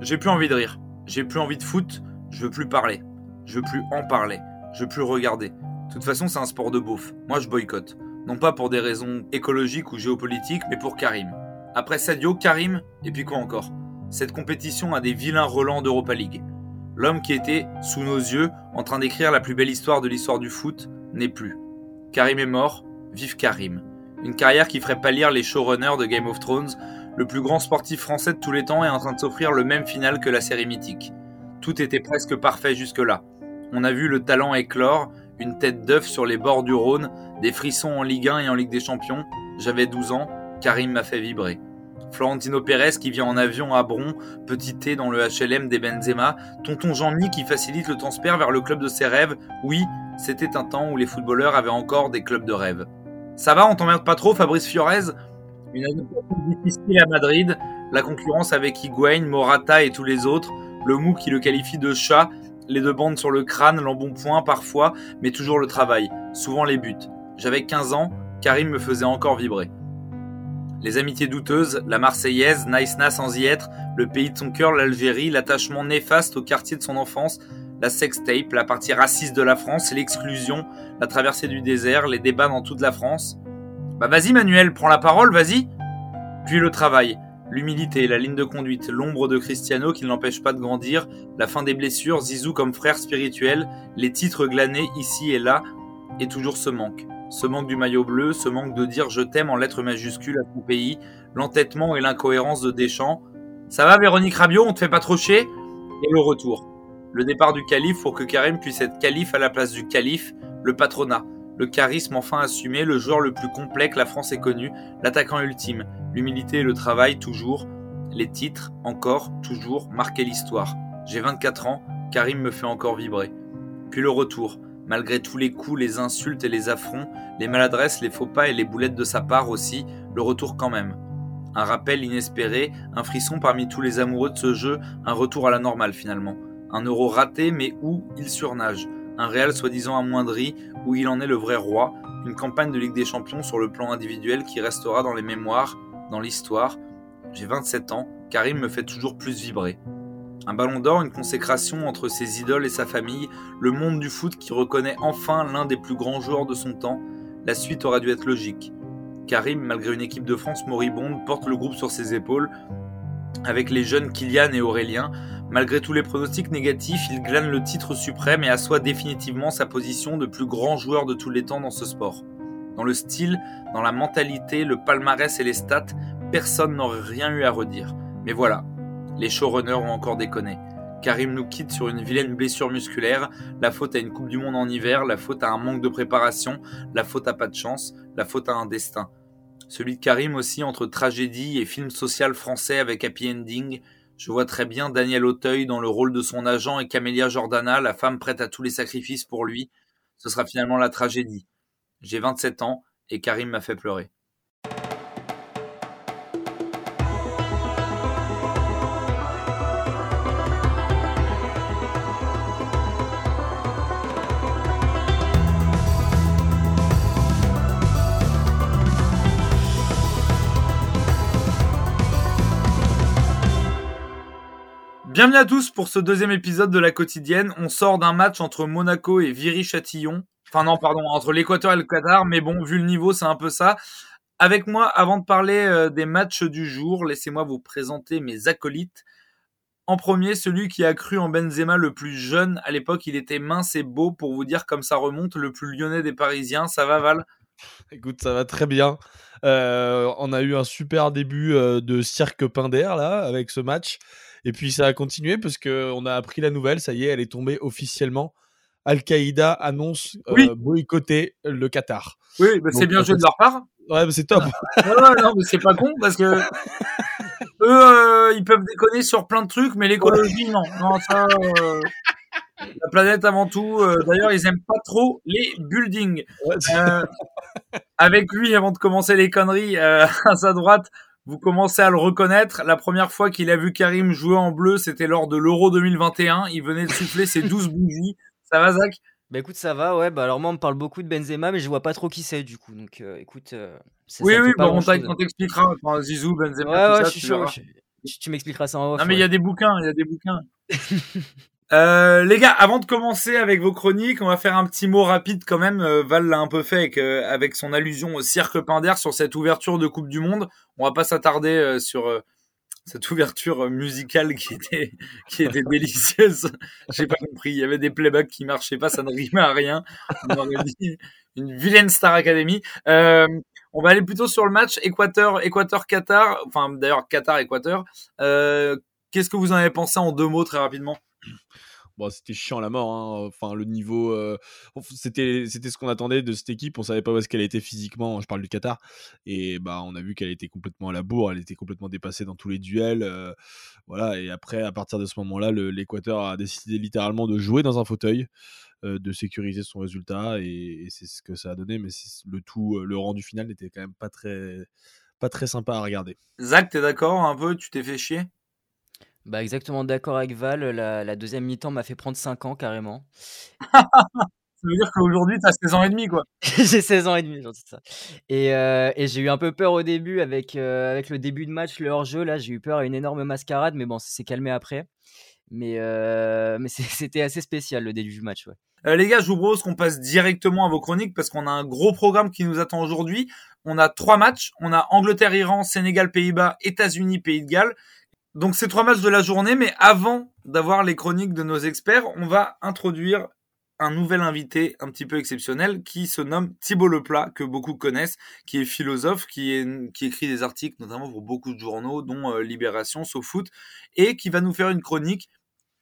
J'ai plus envie de rire. J'ai plus envie de foot. Je veux plus parler. Je veux plus en parler. Je veux plus regarder. De toute façon, c'est un sport de beauf. Moi, je boycotte. Non pas pour des raisons écologiques ou géopolitiques, mais pour Karim. Après Sadio, Karim, et puis quoi encore? Cette compétition a des vilains relents d'Europa League. L'homme qui était, sous nos yeux, en train d'écrire la plus belle histoire de l'histoire du foot, n'est plus. Karim est mort, vive Karim. Une carrière qui ferait pâlir les showrunners de Game of Thrones, le plus grand sportif français de tous les temps est en train de s'offrir le même final que la série mythique. Tout était presque parfait jusque-là. On a vu le talent éclore, une tête d'œuf sur les bords du Rhône, des frissons en Ligue 1 et en Ligue des Champions. J'avais 12 ans, Karim m'a fait vibrer. Florentino Pérez qui vient en avion à Bron, petit T dans le HLM des Benzema, tonton Jean-Mi qui facilite le transfert vers le club de ses rêves. Oui, c'était un temps où les footballeurs avaient encore des clubs de rêve. Ça va, on t'emmerde pas trop, Fabrice Fiorez? Une adaptation difficile à Madrid, la concurrence avec Higuain, Morata et tous les autres, le mou qui le qualifie de chat, les deux bandes sur le crâne, l'embonpoint parfois, mais toujours le travail, souvent les buts. J'avais 15 ans, Karim me faisait encore vibrer. Les amitiés douteuses, la Marseillaise, Naïsna sans y être, le pays de son cœur, l'Algérie, l'attachement néfaste au quartier de son enfance, la sextape, la partie raciste de la France, l'exclusion, la traversée du désert, les débats dans toute la France. Bah vas-y Manuel, prends la parole, vas-y. Puis le travail, l'humilité, la ligne de conduite, l'ombre de Cristiano qui ne l'empêche pas de grandir, la fin des blessures, Zizou comme frère spirituel, les titres glanés ici et là, et toujours ce manque. Ce manque du maillot bleu, ce manque de dire je t'aime en lettres majuscules à ton pays, l'entêtement et l'incohérence de Deschamps. Ça va Véronique Rabiot, on te fait pas trop chier? Et le retour. Le départ du calife pour que Karim puisse être calife à la place du calife, le patronat, le charisme enfin assumé, le joueur le plus complet que la France ait connu, l'attaquant ultime, l'humilité et le travail toujours, les titres encore, toujours, marquer l'histoire. J'ai 24 ans, Karim me fait encore vibrer. Puis le retour, Malgré tous les coups, les insultes et les affronts, les maladresses, les faux pas et les boulettes de sa part aussi, le retour quand même. Un rappel inespéré, un frisson parmi tous les amoureux de ce jeu, un retour à la normale finalement. Un euro raté mais où il surnage. Un réel soi-disant amoindri où il en est le vrai roi. Une campagne de Ligue des Champions sur le plan individuel qui restera dans les mémoires, dans l'histoire. J'ai 27 ans, Karim me fait toujours plus vibrer. Un ballon d'or, une consécration entre ses idoles et sa famille, le monde du foot qui reconnaît enfin l'un des plus grands joueurs de son temps, la suite aurait dû être logique. Karim, malgré une équipe de France moribonde, porte le groupe sur ses épaules. Avec les jeunes Kylian et Aurélien, malgré tous les pronostics négatifs, il glane le titre suprême et assoit définitivement sa position de plus grand joueur de tous les temps dans ce sport. Dans le style, dans la mentalité, le palmarès et les stats, personne n'aurait rien eu à redire. Mais voilà, les showrunners ont encore déconné. Karim nous quitte sur une vilaine blessure musculaire, la faute à une Coupe du Monde en hiver, la faute à un manque de préparation, la faute à pas de chance, la faute à un destin. Celui de Karim aussi entre tragédie et film social français avec happy ending. Je vois très bien Daniel Auteuil dans le rôle de son agent et Camélia Jordana, la femme prête à tous les sacrifices pour lui. Ce sera finalement la tragédie. J'ai 27 ans et Karim m'a fait pleurer. Bienvenue à tous pour ce deuxième épisode de la quotidienne. On sort d'un match entre Monaco et Viry-Châtillon. Enfin non, pardon, entre l'Équateur et le Qatar, mais bon, vu le niveau, c'est un peu ça. Avec moi, avant de parler euh, des matchs du jour, laissez-moi vous présenter mes acolytes. En premier, celui qui a cru en Benzema le plus jeune. À l'époque, il était mince et beau, pour vous dire comme ça remonte, le plus lyonnais des Parisiens. Ça va, Val? Écoute, ça va très bien. Euh, on a eu un super début euh, de cirque Pinder, là, avec ce match. Et puis ça a continué parce qu'on a appris la nouvelle, ça y est, elle est tombée officiellement. Al-Qaïda annonce euh, boycotter le Qatar. Oui, bah, c'est bien joué de leur part. Ouais, c'est top. non, mais c'est pas con parce que eux, euh, ils peuvent déconner sur plein de trucs, mais l'écologie, non. Non, ça. Euh, la planète avant tout. D'ailleurs, ils aiment pas trop les buildings. avec lui, avant de commencer les conneries, à sa droite, vous commencez à le reconnaître. La première fois qu'il a vu Karim jouer en bleu, c'était lors de l'Euro 2021. Il venait de souffler ses 12 bougies. Ça va, Zach? Bah écoute, ça va, ouais. Bah alors moi, on me parle beaucoup de Benzema, mais je vois pas trop qui c'est du coup. Donc euh, écoute. Euh, oui, oui, bah, on t'expliquera. Enfin, Zizou, Benzema. Ouais, ouais, je suis chaud. tu, m'expliqueras ça en off. Non, mais il y a des bouquins, il y a des bouquins. Euh, les gars, avant de commencer avec vos chroniques, on va faire un petit mot rapide quand même. Euh, Val l'a un peu fait avec, euh, avec son allusion au cirque Pinder sur cette ouverture de Coupe du Monde. On va pas s'attarder sur cette ouverture musicale qui était qui était délicieuse. J'ai pas compris. Il y avait des playbacks qui marchaient pas, ça ne rimait à rien. On aurait dit une vilaine Star Academy. on va aller plutôt sur le match Équateur Équateur Qatar. Enfin d'ailleurs Qatar Équateur. Qu'est-ce que vous en avez pensé en deux mots très rapidement? Bon, c'était chiant la mort. Hein. Enfin, le niveau, euh, c'était, c'était ce qu'on attendait de cette équipe. On savait pas où est-ce qu'elle était physiquement. Je parle du Qatar. Et bah, on a vu qu'elle était complètement à la bourre. Elle était complètement dépassée dans tous les duels. Euh, voilà. Et après, à partir de ce moment-là, l'Équateur a décidé littéralement de jouer dans un fauteuil, euh, de sécuriser son résultat. Et, c'est ce que ça a donné. Mais le tout, le rendu final n'était quand même pas très, pas très sympa à regarder. Zach, t'es d'accord un peu? Tu t'es fait chier? Bah, exactement d'accord avec Val, la deuxième mi-temps m'a fait prendre 5 ans carrément. Ça veut dire qu'aujourd'hui, tu as 16 ans et demi, quoi. J'ai 16 ans et demi, c'est ça. Et, euh, et j'ai eu un peu peur au début avec, euh, avec le début de match, le hors-jeu. Là, j'ai eu peur à une énorme mascarade, mais bon, ça s'est calmé après. Mais, euh, mais c'était assez spécial le début du match, ouais. les gars, je vous propose qu'on passe directement à vos chroniques parce qu'on a un gros programme qui nous attend aujourd'hui. On a trois matchs. On a Angleterre-Iran, Sénégal-Pays-Bas, États-Unis-Pays de Galles. Donc c'est trois matchs de la journée, mais avant d'avoir les chroniques de nos experts, on va introduire un nouvel invité un petit peu exceptionnel qui se nomme Thibault Leplat, que beaucoup connaissent, qui est philosophe, qui écrit des articles notamment pour beaucoup de journaux, dont euh, Libération, SoFoot, et qui va nous faire une chronique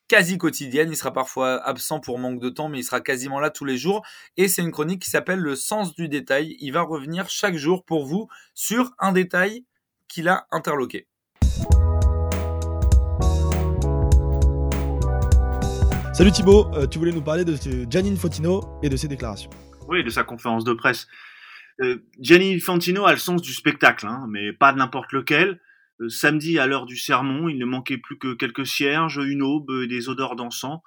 quasi quotidienne. Il sera parfois absent pour manque de temps, mais il sera quasiment là tous les jours. Et c'est une chronique qui s'appelle Le sens du détail. Il va revenir chaque jour pour vous sur un détail qu'il a interloqué. Salut Thibaut, euh, tu voulais nous parler de Gianni Fantino et de ses déclarations. Oui, de sa conférence de presse. Euh, Gianni Fantino a le sens du spectacle, hein, mais pas de n'importe lequel. Euh, samedi, à l'heure du sermon, il ne manquait plus que quelques cierges, une aube et des odeurs d'encens,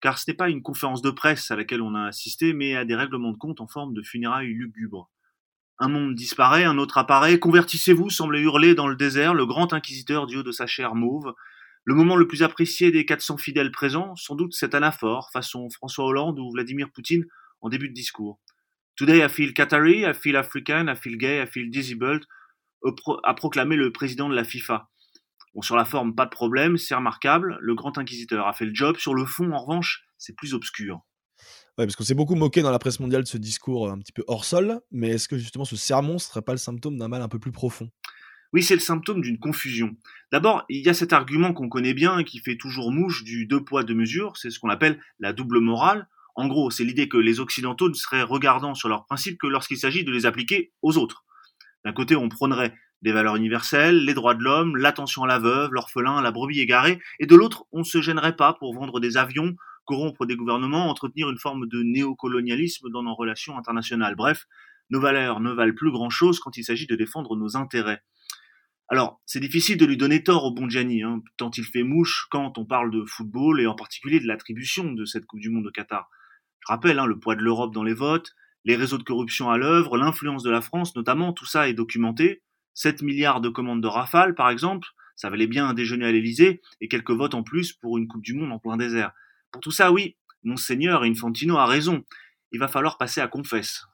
car ce n'est pas une conférence de presse à laquelle on a assisté, mais à des règlements de compte en forme de funérailles lugubres. Un monde disparaît, un autre apparaît, convertissez-vous, semble hurler dans le désert le grand inquisiteur du de sa chair mauve, le moment le plus apprécié des 400 fidèles présents, sans doute cet anaphore, façon François Hollande ou Vladimir Poutine en début de discours. Today I feel Qatari, I feel African, I feel gay, I feel disabled, a proclamé le président de la FIFA. Bon, sur la forme, pas de problème, c'est remarquable, le grand inquisiteur a fait le job. Sur le fond, en revanche, c'est plus obscur. Ouais, parce qu'on s'est beaucoup moqué dans la presse mondiale de ce discours un petit peu hors sol, mais est-ce que justement ce sermon ne serait pas le symptôme d'un mal un peu plus profond? Oui, c'est le symptôme d'une confusion. D'abord, il y a cet argument qu'on connaît bien et qui fait toujours mouche du deux poids deux mesures, c'est ce qu'on appelle la double morale. En gros, c'est l'idée que les Occidentaux ne seraient regardants sur leurs principes que lorsqu'il s'agit de les appliquer aux autres. D'un côté, on prônerait des valeurs universelles, les droits de l'homme, l'attention à la veuve, l'orphelin, la brebis égarée, et de l'autre, on ne se gênerait pas pour vendre des avions, corrompre des gouvernements, entretenir une forme de néocolonialisme dans nos relations internationales. Bref, nos valeurs ne valent plus grand-chose quand il s'agit de défendre nos intérêts. Alors, c'est difficile de lui donner tort au bon Gianni, hein, tant il fait mouche quand on parle de football et en particulier de l'attribution de cette Coupe du Monde au Qatar. Je rappelle hein, le poids de l'Europe dans les votes, les réseaux de corruption à l'œuvre, l'influence de la France notamment, tout ça est documenté. 7 milliards de commandes de Rafale, par exemple, ça valait bien un déjeuner à l'Elysée et quelques votes en plus pour une Coupe du Monde en plein désert. Pour tout ça, oui, Monseigneur Infantino a raison. Il va falloir passer à confesse.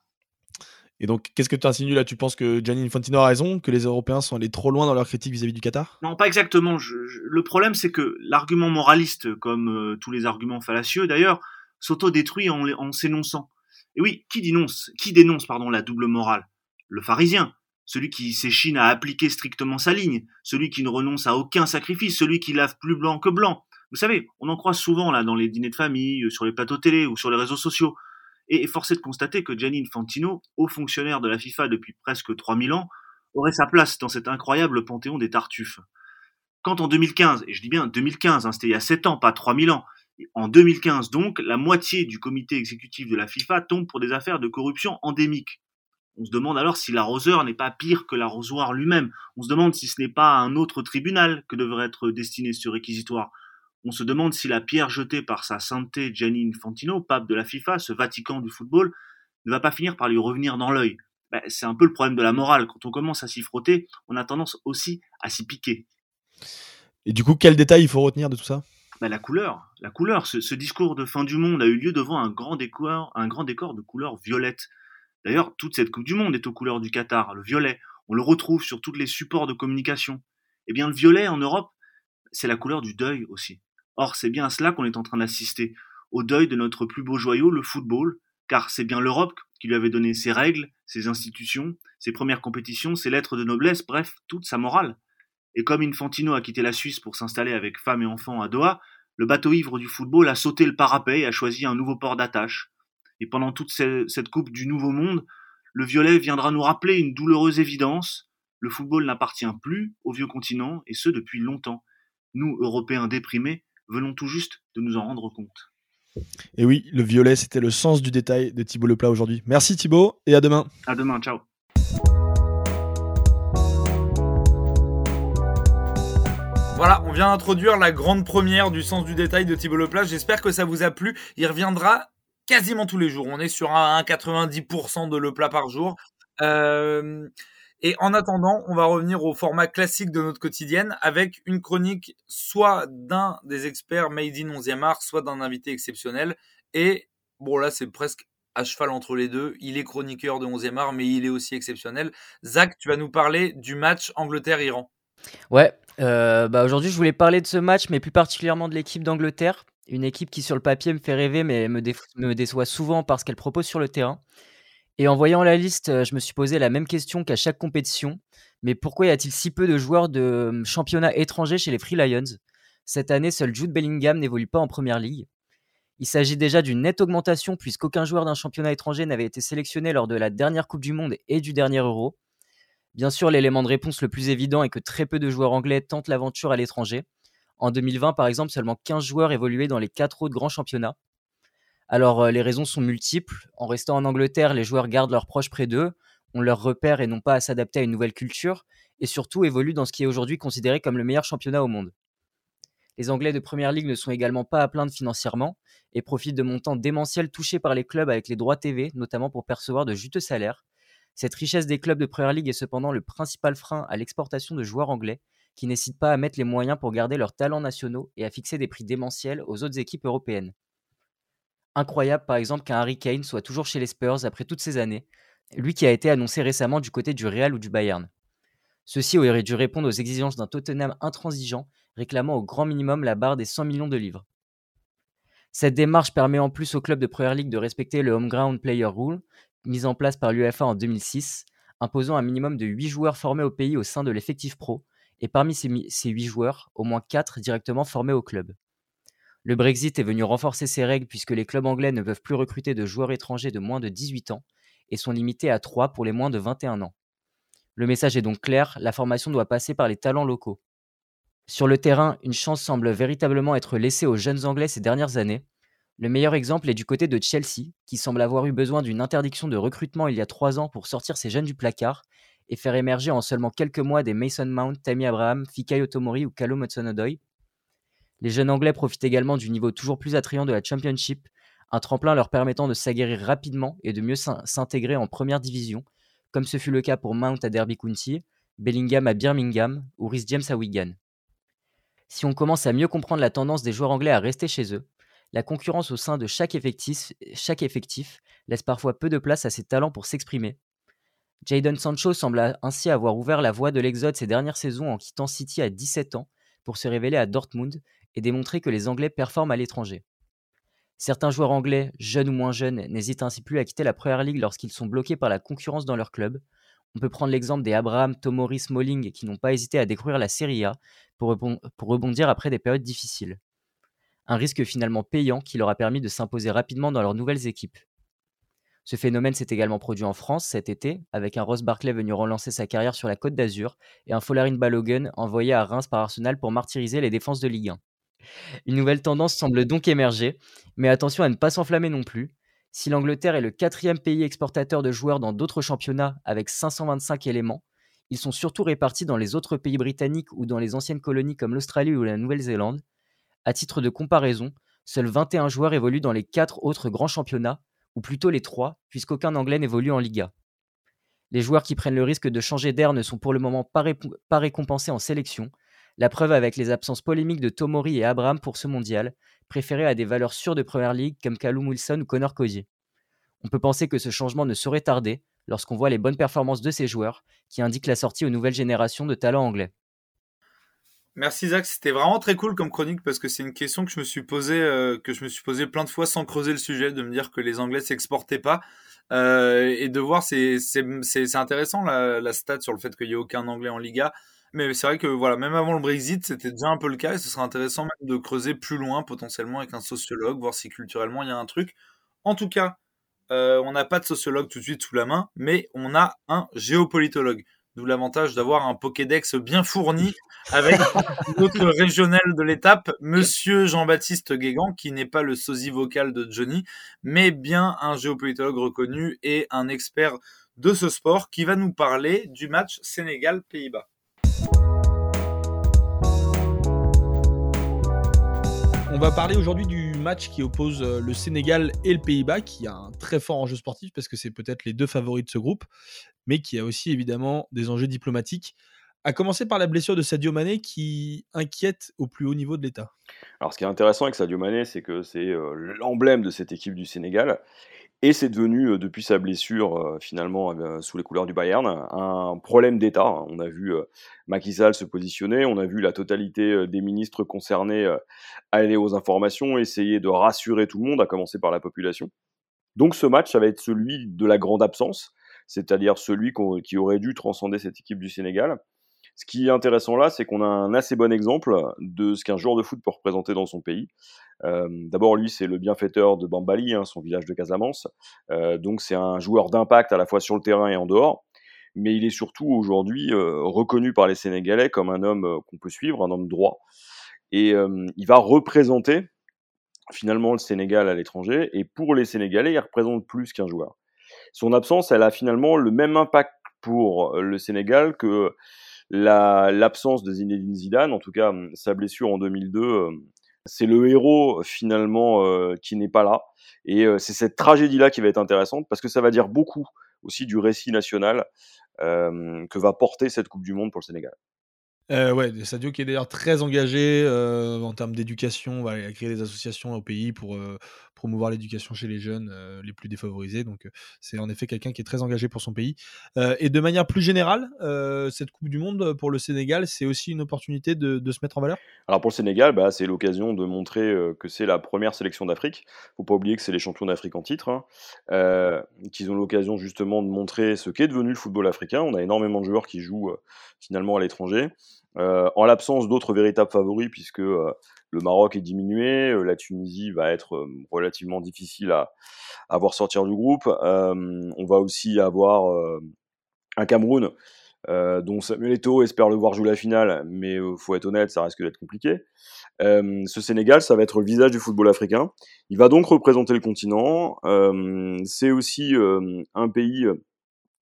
Et donc, qu'est-ce que tu insinues là? Tu penses que Gianni Infantino a raison, que les Européens sont allés trop loin dans leur critique vis-à-vis du Qatar? Non, pas exactement. le problème, c'est que l'argument moraliste, comme euh, tous les arguments fallacieux d'ailleurs, s'auto-détruit en, s'énonçant. Et oui, qui dénonce, qui dénonce pardon, la double morale? Le pharisien, celui qui s'échine à appliquer strictement sa ligne, celui qui ne renonce à aucun sacrifice, celui qui lave plus blanc que blanc. Vous savez, on en croise souvent là dans les dîners de famille, sur les plateaux télé ou sur les réseaux sociaux. Et force est de constater que Gianni Infantino, haut fonctionnaire de la FIFA depuis presque 3000 ans, aurait sa place dans cet incroyable panthéon des Tartuffes. Quand en 2015, et je dis bien 2015, hein, c'était il y a 7 ans, pas 3000 ans, en 2015 donc, la moitié du comité exécutif de la FIFA tombe pour des affaires de corruption endémiques. On se demande alors si l'arroseur n'est pas pire que l'arrosoir lui-même. On se demande si ce n'est pas un autre tribunal que devrait être destiné ce réquisitoire on se demande si la pierre jetée par sa sainteté Gianni Infantino, pape de la FIFA, ce Vatican du football, ne va pas finir par lui revenir dans l'œil. Ben, c'est un peu le problème de la morale. Quand on commence à s'y frotter, on a tendance aussi à s'y piquer. Et du coup, quel détail il faut retenir de tout ça? Bah, La couleur. La couleur. Ce, discours de fin du monde a eu lieu devant un grand décor, un grand décor de couleur violette. D'ailleurs, toute cette Coupe du Monde est aux couleurs du Qatar, le violet. On le retrouve sur tous les supports de communication. Eh bien, le violet en Europe, c'est la couleur du deuil aussi. Or, c'est bien à cela qu'on est en train d'assister, au deuil de notre plus beau joyau, le football, car c'est bien l'Europe qui lui avait donné ses règles, ses institutions, ses premières compétitions, ses lettres de noblesse, bref, toute sa morale. Et comme Infantino a quitté la Suisse pour s'installer avec femme et enfants à Doha, le bateau ivre du football a sauté le parapet et a choisi un nouveau port d'attache. Et pendant toute cette Coupe du Nouveau Monde, le violet viendra nous rappeler une douloureuse évidence. Le football n'appartient plus au vieux continent, et ce depuis longtemps. Nous, Européens déprimés, venons tout juste de nous en rendre compte. Et oui, le violet, c'était le sens du détail de Thibaut Leplat aujourd'hui. Merci Thibaut, et à demain. À demain, ciao. Voilà, on vient d'introduire la grande première du sens du détail de Thibaut Leplat. J'espère que ça vous a plu. Il reviendra quasiment tous les jours. On est sur un 90% de Leplat par jour. Euh, et en attendant, on va revenir au format classique de notre quotidienne avec une chronique soit d'un des experts Made in 11e art, soit d'un invité exceptionnel. Et bon, là, c'est presque à cheval entre les deux. Il est chroniqueur de 11e art, mais il est aussi exceptionnel. Zach, tu vas nous parler du match Angleterre-Iran. Ouais, euh, bah aujourd'hui, je voulais parler de ce match, mais plus particulièrement de l'équipe d'Angleterre. Une équipe qui, sur le papier, me fait rêver, mais me, me déçoit souvent parce qu'elle propose sur le terrain. Et en voyant la liste, euh, je me suis posé la même question qu'à chaque compétition. Mais pourquoi y a-t-il si peu de joueurs de hum, championnat étrangers chez les Free Lions? Cette année, seul Jude Bellingham n'évolue pas en première ligue. Il s'agit déjà d'une nette augmentation puisqu'aucun joueur d'un championnat étranger n'avait été sélectionné lors de la dernière Coupe du Monde et du dernier Euro. Bien sûr, l'élément de réponse le plus évident est que très peu de joueurs anglais tentent l'aventure à l'étranger. En 2020, par exemple, seulement 15 joueurs évoluaient dans les 4 autres grands championnats. Alors, euh, les raisons sont multiples. En restant en Angleterre, les joueurs gardent leurs proches près d'eux, ont leurs repères et n'ont pas à s'adapter à une nouvelle culture, et surtout évoluent dans ce qui est aujourd'hui considéré comme le meilleur championnat au monde. Les Anglais de Première Ligue ne sont également pas à plaindre financièrement et profitent de montants démentiels touchés par les clubs avec les droits TV, notamment pour percevoir de juteux salaires. Cette richesse des clubs de Première Ligue est cependant le principal frein à l'exportation de joueurs anglais, qui n'hésitent pas à mettre les moyens pour garder leurs talents nationaux et à fixer des prix démentiels aux autres équipes européennes. Incroyable par exemple qu'un Harry Kane soit toujours chez les Spurs après toutes ces années, lui qui a été annoncé récemment du côté du Real ou du Bayern. Ceux-ci auraient dû répondre aux exigences d'un Tottenham intransigeant, réclamant au grand minimum la barre des 100 millions de livres. Cette démarche permet en plus au club de Premier League de respecter le Home Ground Player Rule, mis en place par l'UEFA en 2006, imposant un minimum de 8 joueurs formés au pays au sein de l'effectif pro, et parmi ces 8 joueurs, au moins 4 directement formés au club. Le Brexit est venu renforcer ces règles puisque les clubs anglais ne peuvent plus recruter de joueurs étrangers de moins de 18 ans et sont limités à 3 pour les moins de 21 ans. Le message est donc clair, la formation doit passer par les talents locaux. Sur le terrain, une chance semble véritablement être laissée aux jeunes Anglais ces dernières années. Le meilleur exemple est du côté de Chelsea, qui semble avoir eu besoin d'une interdiction de recrutement il y a 3 ans pour sortir ses jeunes du placard et faire émerger en seulement quelques mois des Mason Mount, Tammy Abraham, Fikayo Tomori ou Callum Hudson-Odoi, les jeunes Anglais profitent également du niveau toujours plus attrayant de la Championship, un tremplin leur permettant de s'aguerrir rapidement et de mieux s'intégrer en première division, comme ce fut le cas pour Mount à Derby County, Bellingham à Birmingham ou Rhys James à Wigan. Si on commence à mieux comprendre la tendance des joueurs anglais à rester chez eux, la concurrence au sein de chaque effectif, laisse parfois peu de place à ses talents pour s'exprimer. Jadon Sancho semble ainsi avoir ouvert la voie de l'exode ces dernières saisons en quittant City à 17 ans pour se révéler à Dortmund et démontrer que les Anglais performent à l'étranger. Certains joueurs anglais, jeunes ou moins jeunes, n'hésitent ainsi plus à quitter la Première Ligue lorsqu'ils sont bloqués par la concurrence dans leur club. On peut prendre l'exemple des Abraham, Tomori, Smalling qui n'ont pas hésité à découvrir la Serie A pour, rebondir après des périodes difficiles. Un risque finalement payant qui leur a permis de s'imposer rapidement dans leurs nouvelles équipes. Ce phénomène s'est également produit en France cet été, avec un Ross Barclay venu relancer sa carrière sur la Côte d'Azur et un Folarin Balogun envoyé à Reims par Arsenal pour martyriser les défenses de Ligue 1. Une nouvelle tendance semble donc émerger, mais attention à ne pas s'enflammer non plus. Si l'Angleterre est le quatrième pays exportateur de joueurs dans d'autres championnats avec 525 éléments, ils sont surtout répartis dans les autres pays britanniques ou dans les anciennes colonies comme l'Australie ou la Nouvelle-Zélande. À titre de comparaison, seuls 21 joueurs évoluent dans les quatre autres grands championnats, ou plutôt les trois, puisqu'aucun Anglais n'évolue en Liga. Les joueurs qui prennent le risque de changer d'air ne sont pour le moment pas, pas récompensés en sélection, La preuve avec les absences polémiques de Tomori et Abraham pour ce mondial, préférés à des valeurs sûres de Première Ligue comme Callum Wilson ou Connor Cody. On peut penser que ce changement ne saurait tarder lorsqu'on voit les bonnes performances de ces joueurs qui indiquent la sortie aux nouvelles générations de talents anglais. Merci Zach, c'était vraiment très cool comme chronique parce que c'est une question que je me suis posée, euh, que je me suis posé plein de fois sans creuser le sujet, de me dire que les Anglais s'exportaient pas euh, et de voir c'est intéressant la, la stat sur le fait qu'il y ait aucun Anglais en Liga. Mais c'est vrai que voilà, même avant le Brexit, c'était déjà un peu le cas et ce serait intéressant même de creuser plus loin potentiellement avec un sociologue, voir si culturellement il y a un truc. En tout cas, euh, on n'a pas de sociologue tout de suite sous la main, mais on a un géopolitologue. D'où l'avantage d'avoir un Pokédex bien fourni avec notre régional de l'étape, Monsieur Jean-Baptiste Guégan, qui n'est pas le sosie vocal de Johnny, mais bien un géopolitologue reconnu et un expert de ce sport qui va nous parler du match Sénégal-Pays-Bas. On va parler aujourd'hui du match qui oppose euh, le Sénégal et le Pays-Bas, qui a un très fort enjeu sportif parce que c'est peut-être les deux favoris de ce groupe, mais qui a aussi évidemment des enjeux diplomatiques. À commencer par la blessure de Sadio Mané qui inquiète au plus haut niveau de l'État. Alors ce qui est intéressant avec Sadio Mané, c'est que c'est euh, l'emblème de cette équipe du Sénégal. Et c'est devenu, euh, depuis sa blessure, euh, finalement, euh, sous les couleurs du Bayern, un problème d'État. On a vu Macky Sall se positionner, on a vu la totalité des ministres concernés aller aux informations, essayer de rassurer tout le monde, à commencer par la population. Donc ce match, ça va être celui de la grande absence, c'est-à-dire celui qui aurait dû transcender cette équipe du Sénégal. Ce qui est intéressant là, c'est qu'on a un assez bon exemple de ce qu'un joueur de foot peut représenter dans son pays. Euh, D'abord, lui, c'est le bienfaiteur de Bambali, hein, son village de Casamance. Euh, donc, c'est un joueur d'impact à la fois sur le terrain et en dehors. Mais il est surtout aujourd'hui euh, reconnu par les Sénégalais comme un homme qu'on peut suivre, un homme droit. Et il va représenter finalement le Sénégal à l'étranger. Et pour les Sénégalais, il représente plus qu'un joueur. Son absence, elle a finalement le même impact pour le Sénégal que l'absence de Zinedine Zidane, en tout cas sa blessure en 2002, euh, c'est le héros finalement euh, qui n'est pas là. Et euh, c'est cette tragédie-là qui va être intéressante parce que ça va dire beaucoup aussi du récit national que va porter cette Coupe du Monde pour le Sénégal. Euh, ouais, Sadio qui est d'ailleurs très engagé euh, en termes d'éducation, voilà, il a créé des associations au pays pour euh, promouvoir l'éducation chez les jeunes euh, les plus défavorisés. Donc, c'est en effet quelqu'un qui est très engagé pour son pays. Et de manière plus générale, cette Coupe du Monde pour le Sénégal, c'est aussi une opportunité de, se mettre en valeur? Alors pour le Sénégal, bah, c'est l'occasion de montrer que c'est la première sélection d'Afrique. faut pas oublier que c'est les champions d'Afrique en titre, hein, qu'ils ont l'occasion justement de montrer ce qu'est devenu le football africain. On a énormément de joueurs qui jouent finalement à l'étranger. Euh, en l'absence d'autres véritables favoris, puisque euh, le Maroc est diminué, euh, la Tunisie va être relativement difficile à, à voir sortir du groupe. On va aussi avoir un Cameroun dont Samuel Eto'o espère le voir jouer la finale, mais euh, faut être honnête, ça risque d'être compliqué. Ce Sénégal, ça va être le visage du football africain. Il va donc représenter le continent. C'est aussi un pays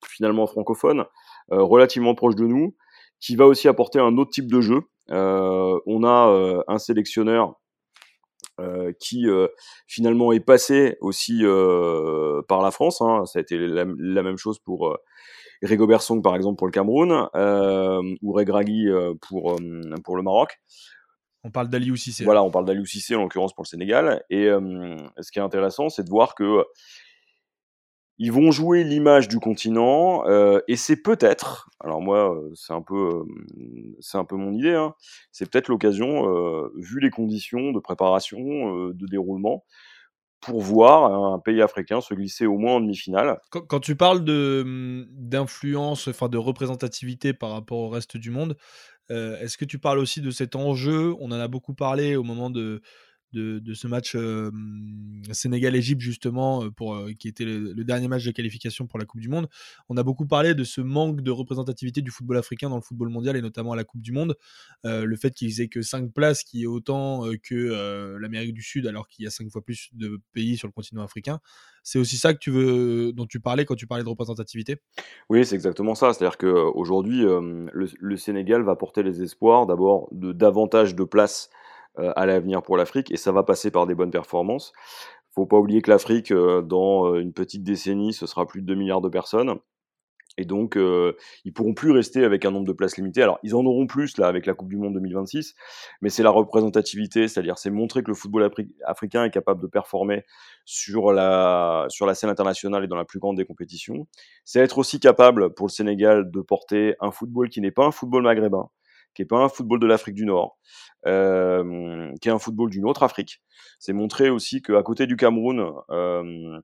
finalement francophone, relativement proche de nous, qui va aussi apporter un autre type de jeu. Euh, on a euh, un sélectionneur euh, qui euh, finalement est passé aussi euh, par la France. Hein. Ça a été la, la même chose pour Rigobert Song par exemple pour le Cameroun ou Regragui pour pour le Maroc. On parle d'Aliou Cissé. Voilà, on parle d'Aliou Cissé en l'occurrence pour le Sénégal. Et ce qui est intéressant, c'est de voir que ils vont jouer l'image du continent euh, et c'est peut-être, alors moi euh, c'est un peu, euh, c'est un peu mon idée, hein, c'est peut-être l'occasion, vu les conditions de préparation, de déroulement, pour voir un pays africain se glisser au moins en demi-finale. Quand, quand tu parles de hum, d'influence, enfin de représentativité par rapport au reste du monde, est-ce que tu parles aussi de cet enjeu? On en a beaucoup parlé au moment de de, ce match Sénégal-Égypte justement euh, pour euh, qui était le, dernier match de qualification pour la Coupe du Monde. On a beaucoup parlé de ce manque de représentativité du football africain dans le football mondial et notamment à la Coupe du Monde. Euh, le fait qu'ils aient que 5 places, qui est autant que l'Amérique du Sud, alors qu'il y a 5 fois plus de pays sur le continent africain. C'est aussi ça que tu veux, dont tu parlais quand tu parlais de représentativité? Oui, c'est exactement ça. C'est-à-dire qu'aujourd'hui, le, le Sénégal va porter les espoirs d'abord de davantage de places à l'avenir pour l'Afrique et ça va passer par des bonnes performances. Faut pas oublier que l'Afrique, euh, dans euh, une petite décennie, ce sera plus de 2 milliards de personnes Et donc, euh, ils pourront plus rester avec un nombre de places limité. Alors, ils en auront plus là avec la Coupe du Monde 2026, mais c'est la représentativité, c'est-à-dire c'est montrer que le football africain est capable de performer sur la sur la scène internationale et dans la plus grande des compétitions. C'est être aussi capable pour le Sénégal de porter un football qui n'est pas un football maghrébin, qui n'est pas un football de l'Afrique du Nord, euh, qui est un football d'une autre Afrique. C'est montrer aussi qu'à côté du Cameroun euh,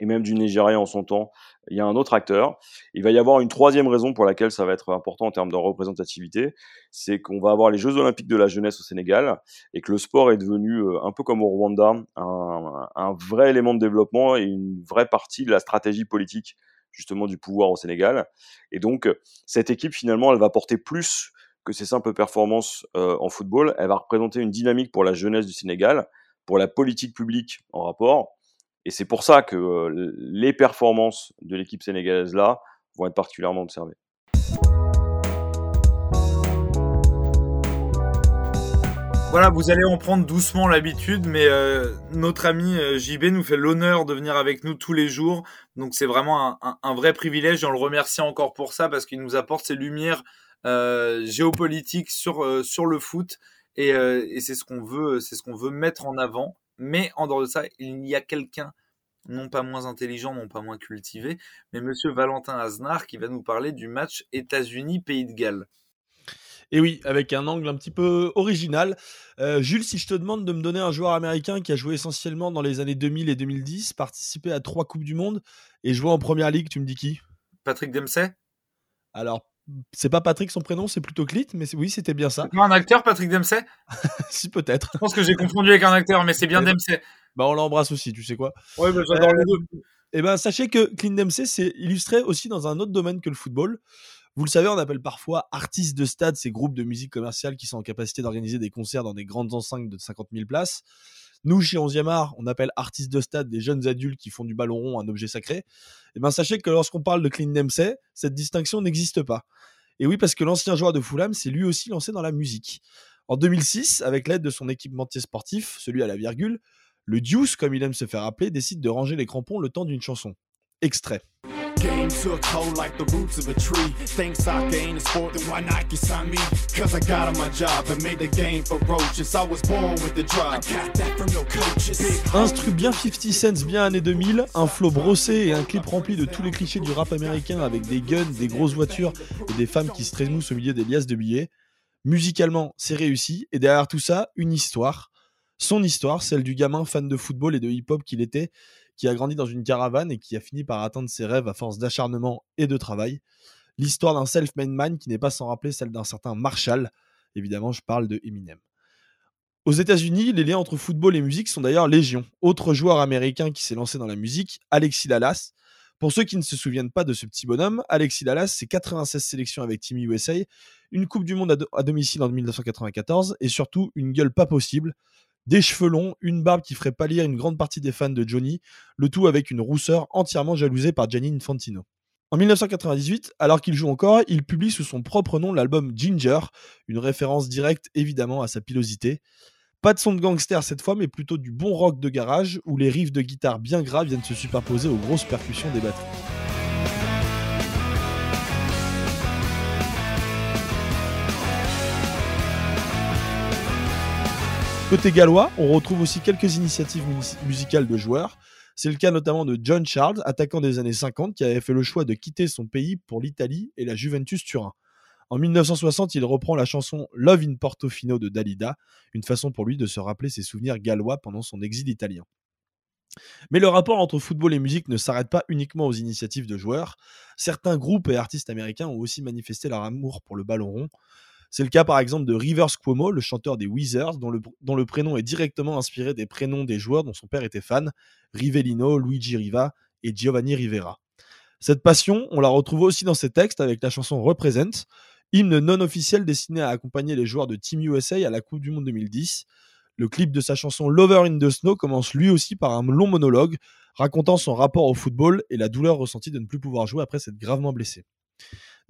et même du Nigeria en son temps, il y a un autre acteur. Il va y avoir une troisième raison pour laquelle ça va être important en termes de représentativité, c'est qu'on va avoir les Jeux olympiques de la jeunesse au Sénégal et que le sport est devenu, euh, un peu comme au Rwanda, un, un vrai élément de développement et une vraie partie de la stratégie politique justement du pouvoir au Sénégal. Et donc, cette équipe, finalement, elle va porter plus que ses simples performances euh, en football. Elle va représenter une dynamique pour la jeunesse du Sénégal, pour la politique publique en rapport, et c'est pour ça que euh, les performances de l'équipe sénégalaise là vont être particulièrement observées. Voilà, vous allez en prendre doucement l'habitude, mais euh, notre ami JB nous fait l'honneur de venir avec nous tous les jours. Donc c'est vraiment un, vrai privilège. On le remercie encore pour ça parce qu'il nous apporte ses lumières géopolitiques sur, sur le foot. Et, et c'est ce qu'on veut, c'est ce qu'on veut mettre en avant. Mais en dehors de ça, il y a quelqu'un, non pas moins intelligent, non pas moins cultivé, mais monsieur Valentin Aznar qui va nous parler du match États-Unis-Pays de Galles. Et oui, avec un angle un petit peu original. Euh, Jules, si je te demande de me donner un joueur américain qui a joué essentiellement dans les années 2000 et 2010, participé à trois Coupes du Monde et joué en Première Ligue, tu me dis qui? Patrick Dempsey? Alors, c'est pas Patrick son prénom, c'est plutôt Clit, mais oui, c'était bien ça. C'est un acteur, Patrick Dempsey? Si, peut-être. Je pense que j'ai confondu avec un acteur, mais c'est bien Dempsey. Bah, on l'embrasse aussi, tu sais quoi. Ouais, bah, j'adore les deux. Et eh ben, sachez que Clint Dempsey s'est illustré aussi dans un autre domaine que le football. Vous le savez, on appelle parfois artistes de stade ces groupes de musique commerciale qui sont en capacité d'organiser des concerts dans des grandes enceintes de 50 000 places. Nous, chez 11e art, on appelle artistes de stade des jeunes adultes qui font du ballon rond un objet sacré. Et eh ben, sachez que lorsqu'on parle de Clint Dempsey, cette distinction n'existe pas. Et oui, parce que l'ancien joueur de Fulham s'est lui aussi lancé dans la musique. En 2006, avec l'aide de son équipementier sportif, celui à la virgule, le Deuce, comme il aime se faire appeler, décide de ranger les crampons le temps d'une chanson. Extrait. Game took hold. Instru bien 50 cents, bien année 2000, un flow brossé et un clip rempli de tous les clichés du rap américain avec des guns, des grosses voitures et des femmes qui se trémoussent au milieu des liasses de billets. Musicalement, c'est réussi et derrière tout ça, une histoire. Son histoire, celle du gamin fan de football et de hip-hop qu'il était qui a grandi dans une caravane et qui a fini par atteindre ses rêves à force d'acharnement et de travail. L'histoire d'un self-made man qui n'est pas sans rappeler celle d'un certain Marshall. Évidemment, je parle de Eminem. Aux États-Unis, les liens entre football et musique sont d'ailleurs légion. Autre joueur américain qui s'est lancé dans la musique, Alexis Dallas. Pour ceux qui ne se souviennent pas de ce petit bonhomme, Alexis Dallas, c'est 96 sélections avec Team USA, une Coupe du Monde à, à domicile en 1994 et surtout une gueule pas possible des cheveux longs, une barbe qui ferait pâlir une grande partie des fans de Johnny, le tout avec une rousseur entièrement jalousée par Gianni Infantino. En 1998, alors qu'il joue encore, il publie sous son propre nom l'album Ginger, une référence directe évidemment à sa pilosité. Pas de son de gangster cette fois, mais plutôt du bon rock de garage où les riffs de guitare bien graves viennent se superposer aux grosses percussions des batteries. Côté gallois, on retrouve aussi quelques initiatives musicales de joueurs. C'est le cas notamment de John Charles, attaquant des années 50, qui avait fait le choix de quitter son pays pour l'Italie et la Juventus Turin. En 1960, il reprend la chanson Love in Portofino de Dalida, une façon pour lui de se rappeler ses souvenirs gallois pendant son exil italien. Mais le rapport entre football et musique ne s'arrête pas uniquement aux initiatives de joueurs. Certains groupes et artistes américains ont aussi manifesté leur amour pour le ballon rond. C'est le cas par exemple de Rivers Cuomo, le chanteur des Wizards, dont le, prénom est directement inspiré des prénoms des joueurs dont son père était fan, Rivellino, Luigi Riva et Giovanni Rivera. Cette passion, on la retrouve aussi dans ses textes avec la chanson Represent, hymne non officiel destiné à accompagner les joueurs de Team USA à la Coupe du Monde 2010. Le clip de sa chanson Lover in the Snow commence lui aussi par un long monologue racontant son rapport au football et la douleur ressentie de ne plus pouvoir jouer après s'être gravement blessé.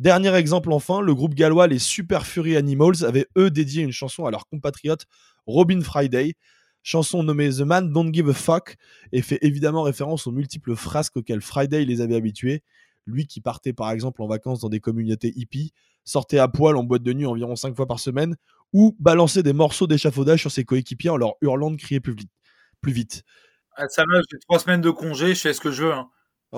Dernier exemple enfin, le groupe gallois les Super Fury Animals avait eux dédié une chanson à leur compatriote Robin Friday, chanson nommée The Man Don't Give a Fuck et fait évidemment référence aux multiples frasques auxquelles Friday les avait habitués. lui qui partait par exemple en vacances dans des communautés hippies, sortait à poil en boîte de nuit environ 5 fois par semaine, ou balançait des morceaux d'échafaudage sur ses coéquipiers en leur hurlant de crier plus vite. Plus. Ah, ça va, j'ai trois semaines de congé, je fais ce que je veux. Hein.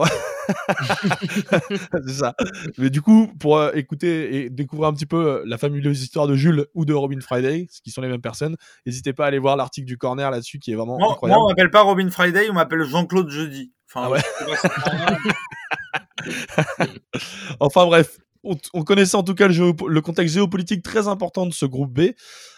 C'est ça. Mais du coup, pour euh, écouter et découvrir un petit peu euh, la fabuleuse histoire de Jules ou de Robin Friday, ce qui sont les mêmes personnes, n'hésitez pas à aller voir l'article du Corner là-dessus qui est vraiment incroyable. moi, on m'appelle pas Robin Friday, on m'appelle Jean-Claude Jeudi. Enfin, Ah ouais. Enfin bref, on, on connaissait en tout cas le, contexte géopolitique très important de ce groupe B.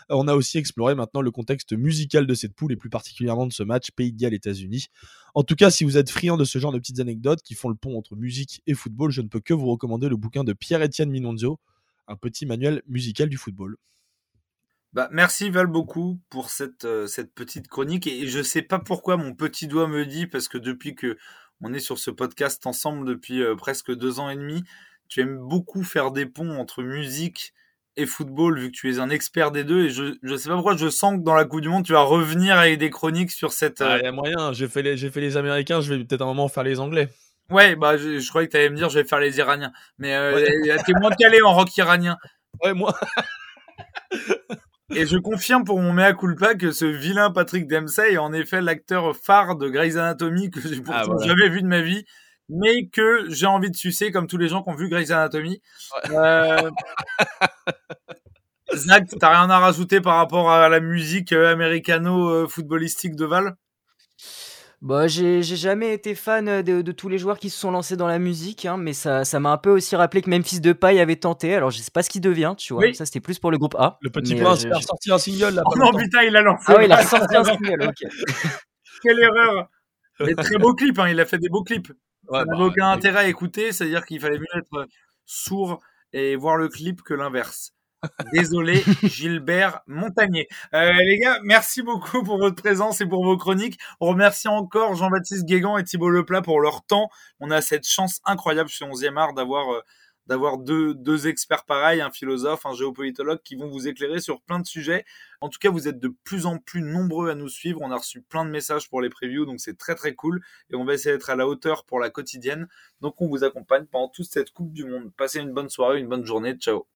On a aussi exploré maintenant le contexte musical de cette poule et plus particulièrement de ce match Pays de Galles États-Unis. En tout cas, si vous êtes friand de ce genre de petites anecdotes qui font le pont entre musique et football, je ne peux que vous recommander le bouquin de Pierre-Étienne Minonzio, un petit manuel musical du football. Bah, merci Val beaucoup pour cette, euh, cette petite chronique et je sais pas pourquoi mon petit doigt me dit parce que depuis que on est sur ce podcast ensemble depuis euh, presque deux ans et demi, tu aimes beaucoup faire des ponts entre musique et football vu que tu es un expert des deux et je je sais pas pourquoi je sens que dans la Coupe du Monde tu vas revenir avec des chroniques sur cette Ah, euh, Il y a moyen, j'ai fait, les, j'ai fait les Américains, je vais peut-être un moment faire les Anglais. ouais bah je, je croyais que tu allais me dire je vais faire les Iraniens mais euh, Ouais. t'es moins calé en rock iranien Ouais, moi. Et je confirme pour mon mea culpa que ce vilain Patrick Dempsey est en effet l'acteur phare de Grey's Anatomy que j'ai pourtant Ah, voilà. jamais vu de ma vie, mais que j'ai envie de sucer comme tous les gens qui ont vu Grey's Anatomy. Euh... Zach, t'as rien à rajouter par rapport à la musique euh, américano-footballistique de Val? Bah, j'ai j'ai jamais été fan euh, de, de tous les joueurs qui se sont lancés dans la musique, hein, mais ça ça m'a un peu aussi rappelé que Memphis Depay avait tenté. Alors, je sais pas ce qu'il devient, tu vois. Oui. Ça, c'était plus pour le groupe A. Le petit prince euh, il a ressorti un single là. Oh non, putain, il a lancé. Ah oui, il a ressorti un single, ok. Quelle erreur Mais très beau clip, hein, il a fait des beaux clips. Bah, aucun ouais. intérêt à écouter, c'est-à-dire qu'il fallait mieux être sourd et voir le clip que l'inverse. Désolé, Gilbert Montagnier. Euh, les gars, merci beaucoup pour votre présence et pour vos chroniques. On remercie encore Jean-Baptiste Guégan et Thibault Leplat pour leur temps. On a cette chance incroyable chez 11e art d'avoir euh, d'avoir deux, deux experts pareils, un philosophe, un géopolitologue qui vont vous éclairer sur plein de sujets. En tout cas, vous êtes de plus en plus nombreux à nous suivre. On a reçu plein de messages pour les previews, donc c'est très très cool. Et on va essayer d'être à la hauteur pour la quotidienne. Donc on vous accompagne pendant toute cette Coupe du Monde. Passez une bonne soirée, une bonne journée. Ciao.